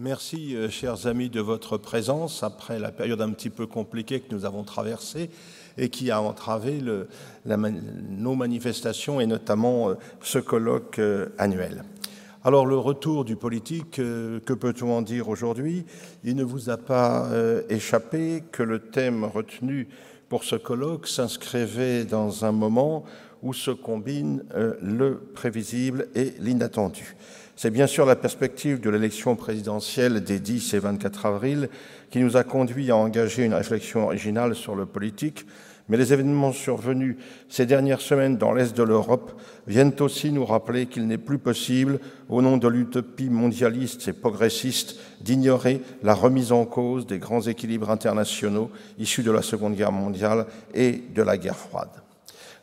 Merci, euh, chers amis, de votre présence après la période un petit peu compliquée que nous avons traversée et qui a entravé nos manifestations et notamment euh, ce colloque euh, annuel. Alors le retour du politique, que peut-on en dire aujourd'hui? Il ne vous a pas échappé que le thème retenu pour ce colloque s'inscrivait dans un moment où se combinent le prévisible et l'inattendu. C'est bien sûr la perspective de l'élection présidentielle des 10 et 24 avril qui nous a conduit à engager une réflexion originale sur le politique, mais les événements survenus ces dernières semaines dans l'Est de l'Europe viennent aussi nous rappeler qu'il n'est plus possible, au nom de l'utopie mondialiste et progressiste, d'ignorer la remise en cause des grands équilibres internationaux issus de la Seconde Guerre mondiale et de la guerre froide.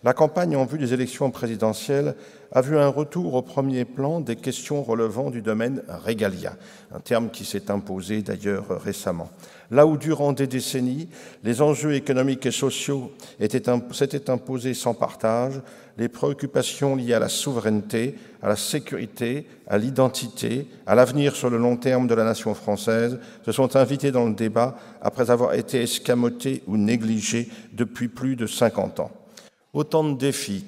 La campagne en vue des élections présidentielles a vu un retour au premier plan des questions relevant du domaine régalien, un terme qui s'est imposé d'ailleurs récemment. Là où durant des décennies, les enjeux économiques et sociaux s'étaient imposés sans partage, les préoccupations liées à la souveraineté, à la sécurité, à l'identité, à l'avenir sur le long terme de la nation française se sont invités dans le débat après avoir été escamotés ou négligés depuis plus de 50 ans. Autant de défis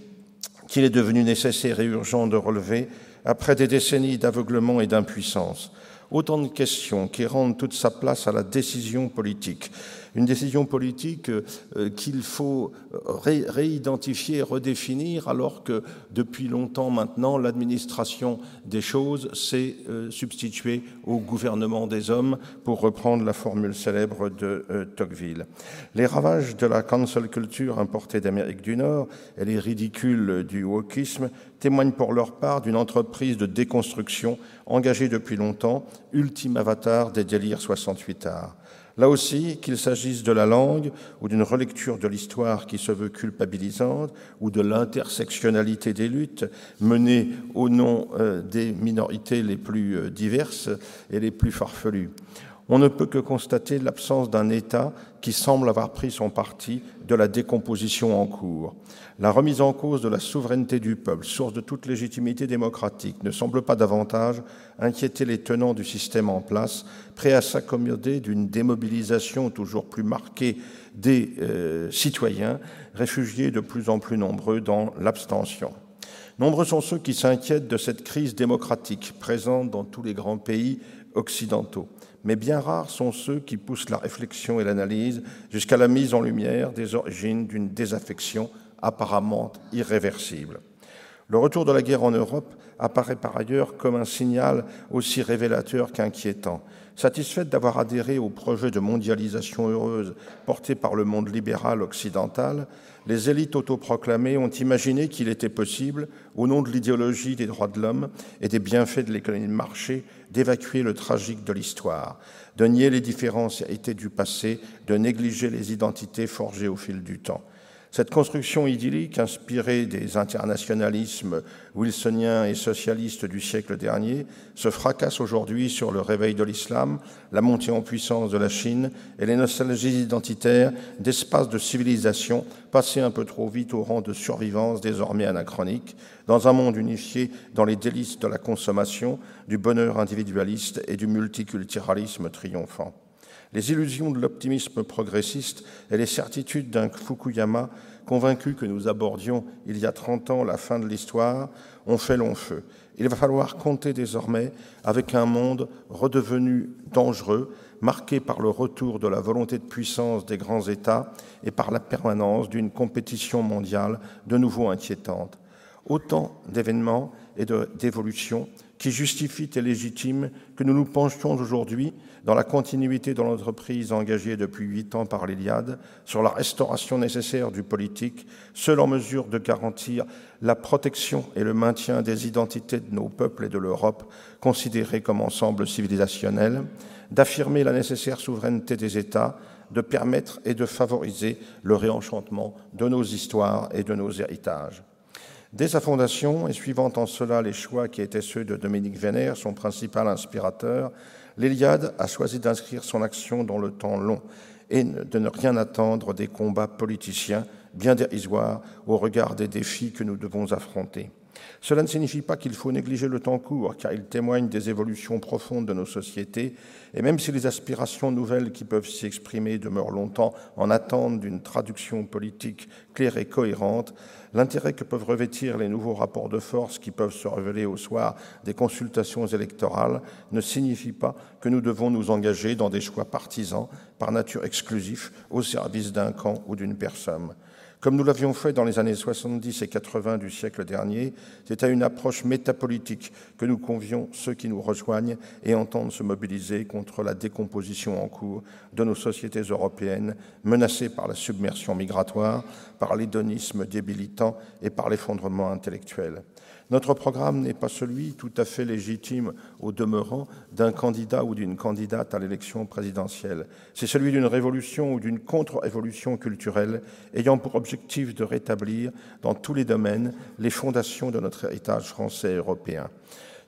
qu'il est devenu nécessaire et urgent de relever après des décennies d'aveuglement et d'impuissance. Autant de questions qui rendent toute sa place à la décision politique, une décision politique euh, qu'il faut réidentifier et redéfinir, alors que depuis longtemps maintenant, l'administration des choses s'est euh, substituée au gouvernement des hommes, pour reprendre la formule célèbre de euh, Tocqueville. Les ravages de la cancel culture importée d'Amérique du Nord et les ridicules du wokisme témoignent pour leur part d'une entreprise de déconstruction engagée depuis longtemps, ultime avatar des délires 68 arts. Là aussi, qu'il s'agisse de la langue ou d'une relecture de l'histoire qui se veut culpabilisante ou de l'intersectionnalité des luttes menées au nom euh, des minorités les plus euh, diverses et les plus farfelues. On ne peut que constater l'absence d'un État qui semble avoir pris son parti de la décomposition en cours. La remise en cause de la souveraineté du peuple, source de toute légitimité démocratique, ne semble pas davantage inquiéter les tenants du système en place, prêts à s'accommoder d'une démobilisation toujours plus marquée des euh, citoyens, réfugiés de plus en plus nombreux dans l'abstention. Nombreux sont ceux qui s'inquiètent de cette crise démocratique présente dans tous les grands pays occidentaux mais bien rares sont ceux qui poussent la réflexion et l'analyse jusqu'à la mise en lumière des origines d'une désaffection apparemment irréversible. Le retour de la guerre en Europe apparaît par ailleurs comme un signal aussi révélateur qu'inquiétant. Satisfaite d'avoir adhéré au projet de mondialisation heureuse porté par le monde libéral occidental, les élites autoproclamées ont imaginé qu'il était possible, au nom de l'idéologie des droits de l'homme et des bienfaits de l'économie de marché, d'évacuer le tragique de l'histoire, de nier les différencialités du passé, de négliger les identités forgées au fil du temps. Cette construction idyllique, inspirée des internationalismes wilsoniens et socialistes du siècle dernier, se fracasse aujourd'hui sur le réveil de l'islam, la montée en puissance de la Chine et les nostalgies identitaires d'espaces de civilisation passés un peu trop vite au rang de survivance désormais anachronique, dans un monde unifié dans les délices de la consommation, du bonheur individualiste et du multiculturalisme triomphant. Les illusions de l'optimisme progressiste et les certitudes d'un Fukuyama convaincu que nous abordions il y a 30 ans la fin de l'histoire ont fait long feu. Il va falloir compter désormais avec un monde redevenu dangereux, marqué par le retour de la volonté de puissance des grands États et par la permanence d'une compétition mondiale de nouveau inquiétante. Autant d'événements et d'évolutions qui justifient et légitiment que nous nous penchions aujourd'hui dans la continuité de l'entreprise engagée depuis huit ans par l'Iliade, sur la restauration nécessaire du politique, seule en mesure de garantir la protection et le maintien des identités de nos peuples et de l'Europe, considérés comme ensemble civilisationnel, d'affirmer la nécessaire souveraineté des États, de permettre et de favoriser le réenchantement de nos histoires et de nos héritages. Dès sa fondation, et suivant en cela les choix qui étaient ceux de Dominique Vénère, son principal inspirateur, l'Iliade a choisi d'inscrire son action dans le temps long et de ne rien attendre des combats politiciens bien dérisoires au regard des défis que nous devons affronter. Cela ne signifie pas qu'il faut négliger le temps court, car il témoigne des évolutions profondes de nos sociétés, et même si les aspirations nouvelles qui peuvent s'y exprimer demeurent longtemps en attente d'une traduction politique claire et cohérente, l'intérêt que peuvent revêtir les nouveaux rapports de force qui peuvent se révéler au soir des consultations électorales ne signifie pas que nous devons nous engager dans des choix partisans, par nature exclusifs, au service d'un camp ou d'une personne. Comme nous l'avions fait dans les années 70 et 80 du siècle dernier, c'est à une approche métapolitique que nous convions ceux qui nous rejoignent et entendent se mobiliser contre la décomposition en cours de nos sociétés européennes, menacées par la submersion migratoire, par l'hédonisme débilitant et par l'effondrement intellectuel. Notre programme n'est pas celui tout à fait légitime au demeurant d'un candidat ou d'une candidate à l'élection présidentielle. C'est celui d'une révolution ou d'une contre-évolution culturelle ayant pour objectif de rétablir dans tous les domaines les fondations de notre héritage français européen.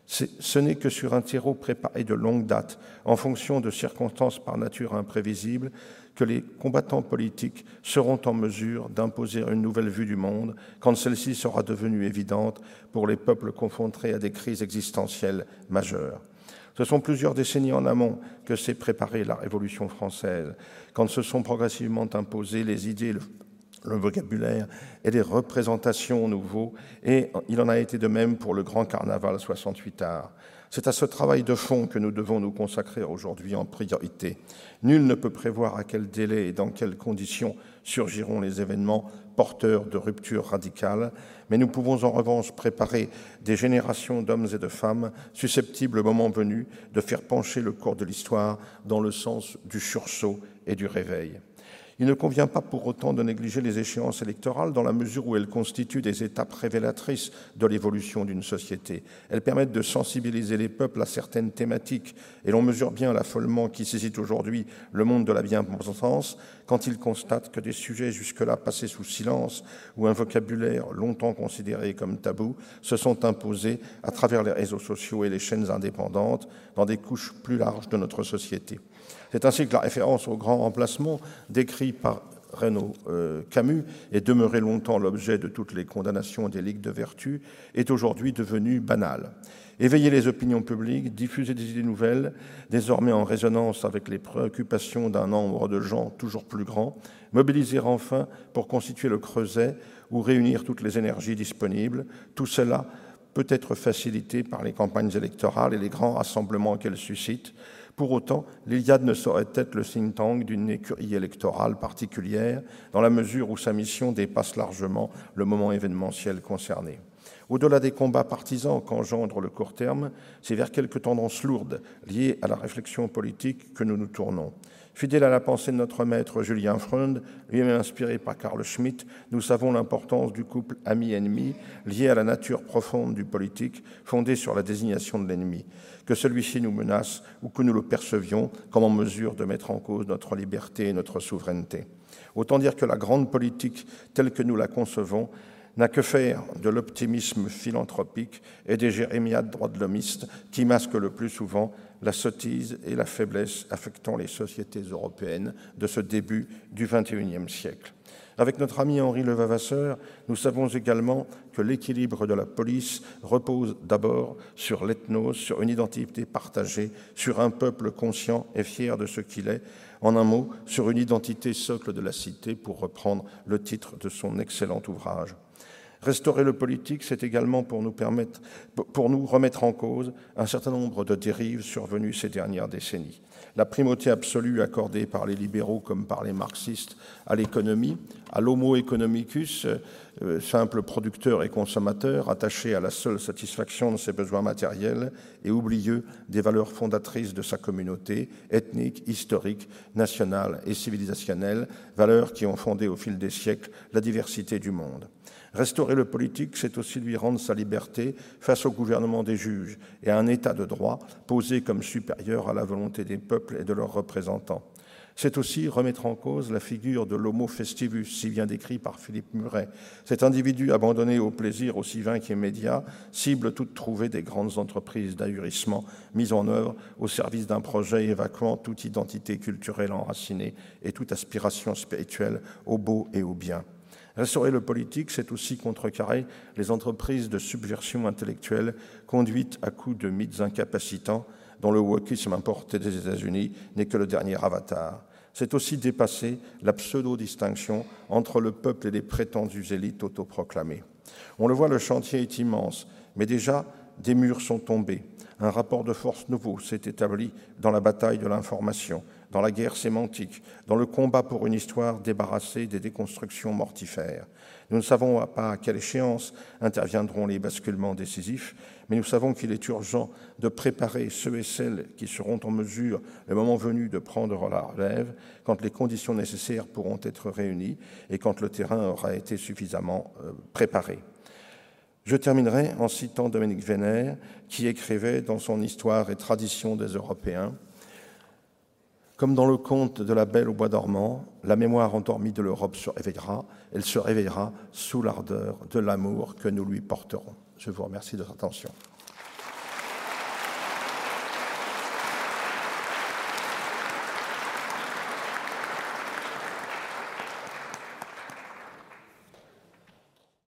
Ce n'est que sur un terreau préparé de longue date, en fonction de circonstances par nature imprévisibles, que les combattants politiques seront en mesure d'imposer une nouvelle vue du monde quand celle-ci sera devenue évidente pour les peuples confrontés à des crises existentielles majeures. Ce sont plusieurs décennies en amont que s'est préparée la Révolution française, quand se sont progressivement imposées les idées, le, vocabulaire et les représentations nouveaux, et il en a été de même pour le grand carnaval 68 art. C'est à ce travail de fond que nous devons nous consacrer aujourd'hui en priorité. Nul ne peut prévoir à quel délai et dans quelles conditions surgiront les événements porteurs de ruptures radicales, mais nous pouvons en revanche préparer des générations d'hommes et de femmes susceptibles, au moment venu, de faire pencher le cours de l'histoire dans le sens du sursaut et du réveil. Il ne convient pas pour autant de négliger les échéances électorales dans la mesure où elles constituent des étapes révélatrices de l'évolution d'une société. Elles permettent de sensibiliser les peuples à certaines thématiques et l'on mesure bien l'affolement qui saisit aujourd'hui le monde de la bien-pensance quand il constate que des sujets jusque-là passés sous silence ou un vocabulaire longtemps considéré comme tabou se sont imposés à travers les réseaux sociaux et les chaînes indépendantes dans des couches plus larges de notre société. C'est ainsi que la référence au grand remplacement décrit par Renaud euh, Camus et demeuré longtemps l'objet de toutes les condamnations des ligues de vertu, est aujourd'hui devenue banale. Éveiller les opinions publiques, diffuser des idées nouvelles, désormais en résonance avec les préoccupations d'un nombre de gens toujours plus grand, mobiliser enfin pour constituer le creuset ou réunir toutes les énergies disponibles, tout cela peut être facilité par les campagnes électorales et les grands rassemblements qu'elles suscitent, pour autant, l'Iliade ne saurait être le think tank d'une écurie électorale particulière, dans la mesure où sa mission dépasse largement le moment événementiel concerné. Au-delà des combats partisans qu'engendre le court terme, c'est vers quelques tendances lourdes liées à la réflexion politique que nous nous tournons. Fidèle à la pensée de notre maître Julien Freund, lui-même inspiré par Karl Schmitt, nous savons l'importance du couple ami-ennemi lié à la nature profonde du politique, fondée sur la désignation de l'ennemi. Que celui-ci nous menace ou que nous le percevions comme en mesure de mettre en cause notre liberté et notre souveraineté. Autant dire que la grande politique telle que nous la concevons n'a que faire de l'optimisme philanthropique et des jérémiades droits de l'homiste qui masquent le plus souvent la sottise et la faiblesse affectant les sociétés européennes de ce début du XXIe siècle. Avec notre ami Henri Levavasseur, nous savons également que l'équilibre de la police repose d'abord sur l'ethnos, sur une identité partagée, sur un peuple conscient et fier de ce qu'il est, en un mot, sur une identité socle de la cité, pour reprendre le titre de son excellent ouvrage. Restaurer le politique, c'est également pour nous, permettre, pour nous remettre en cause un certain nombre de dérives survenues ces dernières décennies. La primauté absolue accordée par les libéraux comme par les marxistes à l'économie, à l'homo economicus, euh, simple producteur et consommateur attaché à la seule satisfaction de ses besoins matériels et oublieux des valeurs fondatrices de sa communauté, ethnique, historique, nationale et civilisationnelle, valeurs qui ont fondé au fil des siècles la diversité du monde. Restaurer le politique, c'est aussi lui rendre sa liberté face au gouvernement des juges et à un État de droit posé comme supérieur à la volonté des peuples et de leurs représentants. C'est aussi remettre en cause la figure de l'homo festivus, si bien décrit par Philippe Muret, cet individu abandonné au plaisir aussi vain qu'immédiat, cible toute trouvée des grandes entreprises d'ahurissement mises en œuvre au service d'un projet évacuant toute identité culturelle enracinée et toute aspiration spirituelle au beau et au bien. Restaurer le politique, c'est aussi contrecarrer les entreprises de subversion intellectuelle conduites à coups de mythes incapacitants dont le wokisme importé des États-Unis n'est que le dernier avatar. C'est aussi dépasser la pseudo-distinction entre le peuple et les prétendues élites autoproclamées. On le voit, le chantier est immense, mais déjà des murs sont tombés. Un rapport de force nouveau s'est établi dans la bataille de l'information, dans la guerre sémantique, dans le combat pour une histoire débarrassée des déconstructions mortifères. Nous ne savons pas à quelle échéance interviendront les basculements décisifs, mais nous savons qu'il est urgent de préparer ceux et celles qui seront en mesure, le moment venu, de prendre la relève, quand les conditions nécessaires pourront être réunies et quand le terrain aura été suffisamment euh, préparé. Je terminerai en citant Dominique Vénère, qui écrivait dans son Histoire et tradition des Européens Comme dans le conte de la Belle au bois dormant, la mémoire endormie de l'Europe se réveillera, elle se réveillera sous l'ardeur de l'amour que nous lui porterons. Je vous remercie de votre attention.